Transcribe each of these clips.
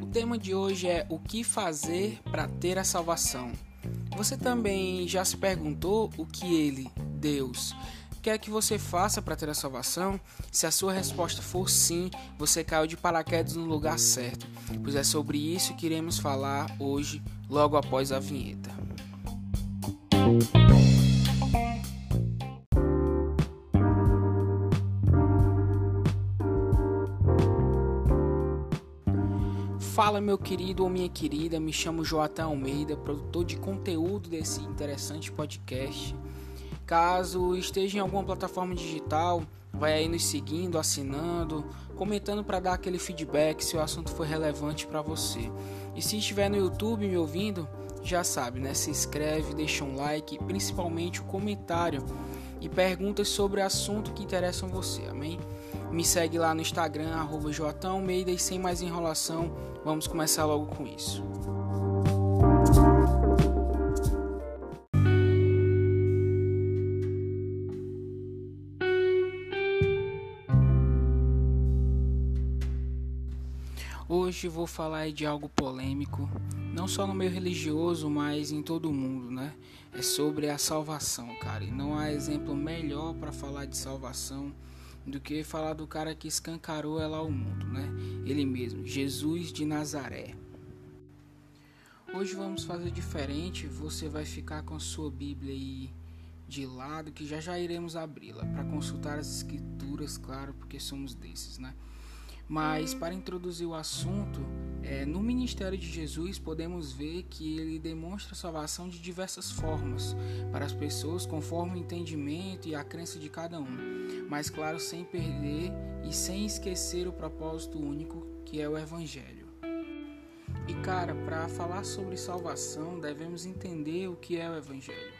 O tema de hoje é o que fazer para ter a salvação. Você também já se perguntou o que ele, Deus, quer que você faça para ter a salvação? Se a sua resposta for sim, você caiu de paraquedas no lugar certo, pois é sobre isso que iremos falar hoje, logo após a vinheta. Fala meu querido ou minha querida, me chamo Joatan Almeida, produtor de conteúdo desse interessante podcast. Caso esteja em alguma plataforma digital, vai aí nos seguindo, assinando, comentando para dar aquele feedback se o assunto for relevante para você. E se estiver no YouTube me ouvindo, já sabe, né? Se inscreve, deixa um like, principalmente um comentário e perguntas sobre assunto que interessam você, amém? Me segue lá no Instagram, arroba Almeida e sem mais enrolação, vamos começar logo com isso. Hoje vou falar de algo polêmico, não só no meio religioso, mas em todo o mundo, né? É sobre a salvação, cara. E não há exemplo melhor para falar de salvação do que falar do cara que escancarou ela ao mundo, né? Ele mesmo, Jesus de Nazaré. Hoje vamos fazer diferente, você vai ficar com a sua Bíblia aí de lado que já já iremos abri-la para consultar as escrituras, claro, porque somos desses, né? Mas para introduzir o assunto, é, no ministério de Jesus podemos ver que ele demonstra salvação de diversas formas para as pessoas conforme o entendimento e a crença de cada um, mas claro, sem perder e sem esquecer o propósito único que é o Evangelho. E cara, para falar sobre salvação, devemos entender o que é o Evangelho.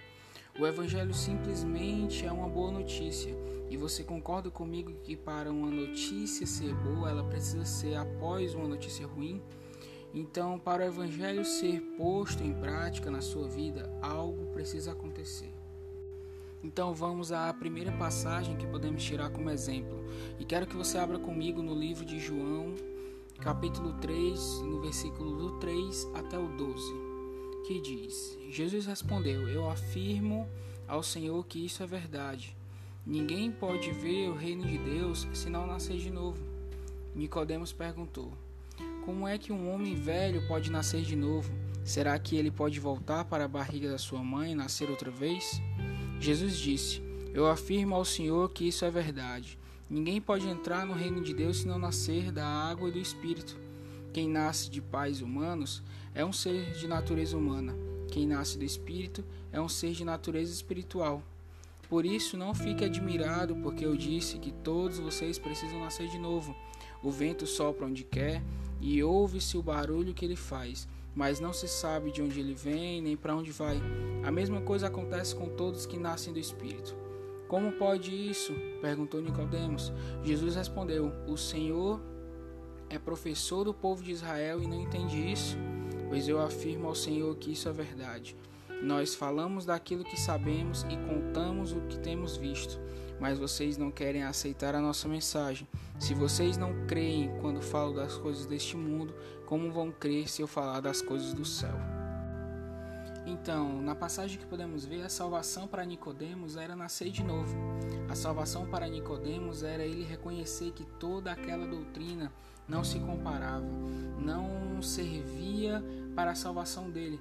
O Evangelho simplesmente é uma boa notícia. E você concorda comigo que para uma notícia ser boa, ela precisa ser após uma notícia ruim? Então, para o Evangelho ser posto em prática na sua vida, algo precisa acontecer. Então vamos à primeira passagem que podemos tirar como exemplo. E quero que você abra comigo no livro de João, capítulo 3, no versículo do 3 até o 12 que diz: Jesus respondeu: Eu afirmo ao Senhor que isso é verdade. Ninguém pode ver o reino de Deus se não nascer de novo. Nicodemos perguntou: Como é que um homem velho pode nascer de novo? Será que ele pode voltar para a barriga da sua mãe e nascer outra vez? Jesus disse: Eu afirmo ao Senhor que isso é verdade. Ninguém pode entrar no reino de Deus se não nascer da água e do Espírito. Quem nasce de pais humanos é um ser de natureza humana. Quem nasce do espírito é um ser de natureza espiritual. Por isso, não fique admirado, porque eu disse que todos vocês precisam nascer de novo. O vento sopra onde quer e ouve-se o barulho que ele faz, mas não se sabe de onde ele vem nem para onde vai. A mesma coisa acontece com todos que nascem do espírito. Como pode isso? perguntou Nicodemos. Jesus respondeu: O Senhor é professor do povo de Israel e não entende isso? Pois eu afirmo ao Senhor que isso é verdade. Nós falamos daquilo que sabemos e contamos o que temos visto, mas vocês não querem aceitar a nossa mensagem. Se vocês não creem quando falo das coisas deste mundo, como vão crer se eu falar das coisas do céu? Então, na passagem que podemos ver, a salvação para Nicodemos era nascer de novo. A salvação para Nicodemos era ele reconhecer que toda aquela doutrina não se comparava, não servia para a salvação dele.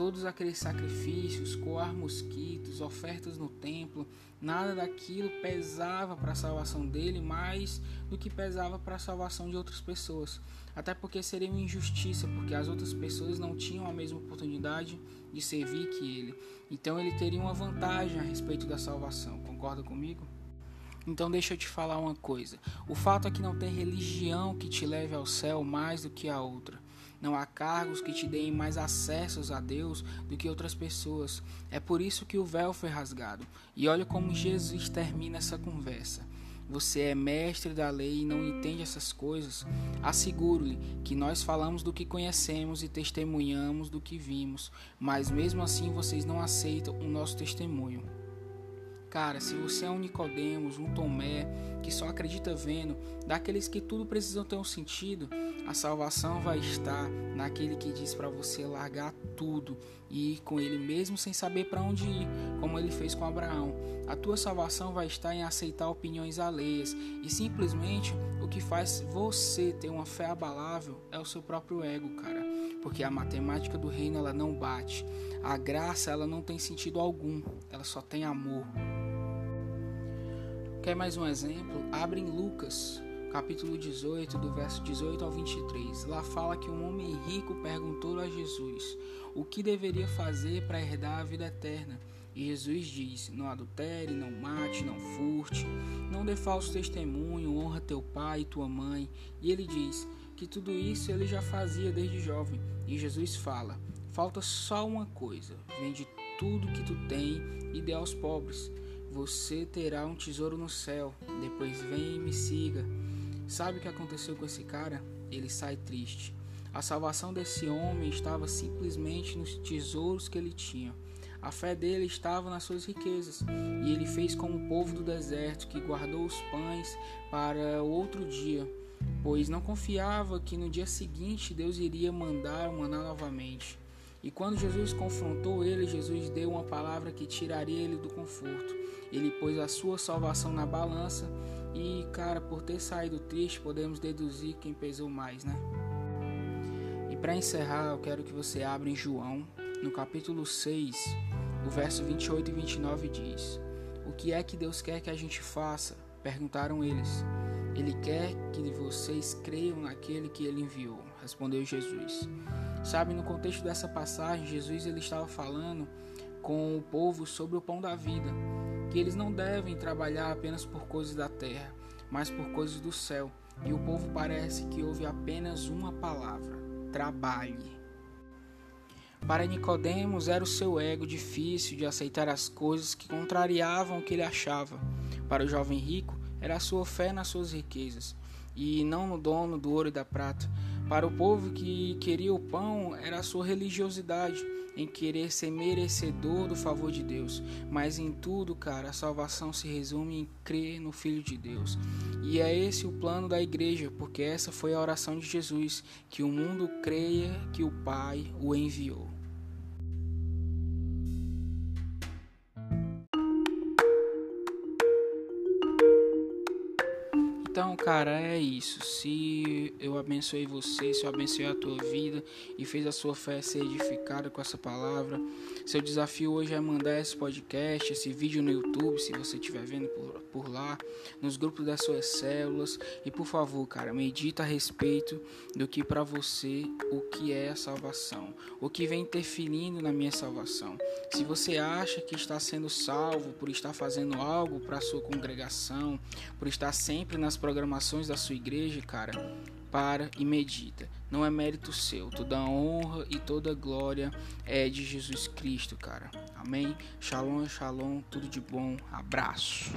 Todos aqueles sacrifícios, coar mosquitos, ofertas no templo, nada daquilo pesava para a salvação dele mais do que pesava para a salvação de outras pessoas. Até porque seria uma injustiça, porque as outras pessoas não tinham a mesma oportunidade de servir que ele. Então ele teria uma vantagem a respeito da salvação. Concorda comigo? Então deixa eu te falar uma coisa. O fato é que não tem religião que te leve ao céu mais do que a outra. Não há cargos que te deem mais acessos a Deus do que outras pessoas. É por isso que o véu foi rasgado. E olha como Jesus termina essa conversa. Você é mestre da lei e não entende essas coisas? Asseguro-lhe que nós falamos do que conhecemos e testemunhamos do que vimos, mas mesmo assim vocês não aceitam o nosso testemunho. Cara, se você é um Nicodemos, um Tomé, que só acredita vendo, daqueles que tudo precisam ter um sentido, a salvação vai estar naquele que diz para você largar tudo e ir com ele mesmo sem saber para onde ir, como ele fez com Abraão. A tua salvação vai estar em aceitar opiniões alheias e simplesmente o que faz você ter uma fé abalável é o seu próprio ego, cara. Porque a matemática do reino ela não bate. A graça ela não tem sentido algum, ela só tem amor. Quer mais um exemplo? Abre em Lucas, capítulo 18, do verso 18 ao 23. Lá fala que um homem rico perguntou a Jesus o que deveria fazer para herdar a vida eterna. E Jesus disse: Não adultere, não mate, não furte, não dê falso testemunho, honra teu pai e tua mãe. E ele diz que tudo isso ele já fazia desde jovem. E Jesus fala: Falta só uma coisa: vende tudo que tu tem e dê aos pobres você terá um tesouro no céu. Depois vem e me siga. Sabe o que aconteceu com esse cara? Ele sai triste. A salvação desse homem estava simplesmente nos tesouros que ele tinha. A fé dele estava nas suas riquezas, e ele fez como o povo do deserto, que guardou os pães para outro dia, pois não confiava que no dia seguinte Deus iria mandar o maná novamente. E quando Jesus confrontou ele, Jesus deu uma palavra que tiraria ele do conforto. Ele pôs a sua salvação na balança e, cara, por ter saído triste, podemos deduzir quem pesou mais, né? E para encerrar, eu quero que você abra em João, no capítulo 6, o verso 28 e 29 diz: O que é que Deus quer que a gente faça? Perguntaram eles. Ele quer que vocês creiam naquele que ele enviou, respondeu Jesus. Sabe, no contexto dessa passagem, Jesus ele estava falando com o povo sobre o pão da vida que eles não devem trabalhar apenas por coisas da terra, mas por coisas do céu. E o povo parece que ouve apenas uma palavra: trabalhe. Para Nicodemos era o seu ego difícil de aceitar as coisas que contrariavam o que ele achava. Para o jovem rico era a sua fé nas suas riquezas e não no dono do ouro e da prata. Para o povo que queria o pão era a sua religiosidade em querer ser merecedor do favor de Deus, mas em tudo, cara, a salvação se resume em crer no Filho de Deus. E é esse o plano da igreja, porque essa foi a oração de Jesus, que o mundo creia que o Pai o enviou. Então, cara, é isso. Se eu abençoei você, se eu abençoei a tua vida e fez a sua fé ser edificada com essa palavra, seu desafio hoje é mandar esse podcast, esse vídeo no YouTube, se você estiver vendo por, por lá, nos grupos das suas células. E por favor, cara, medita a respeito do que para você o que é a salvação, o que vem interferindo na minha salvação. Se você acha que está sendo salvo por estar fazendo algo para sua congregação, por estar sempre nas programações da sua igreja, cara, para e medita. Não é mérito seu, toda a honra e toda a glória é de Jesus Cristo, cara. Amém? Shalom, shalom, tudo de bom. Abraço.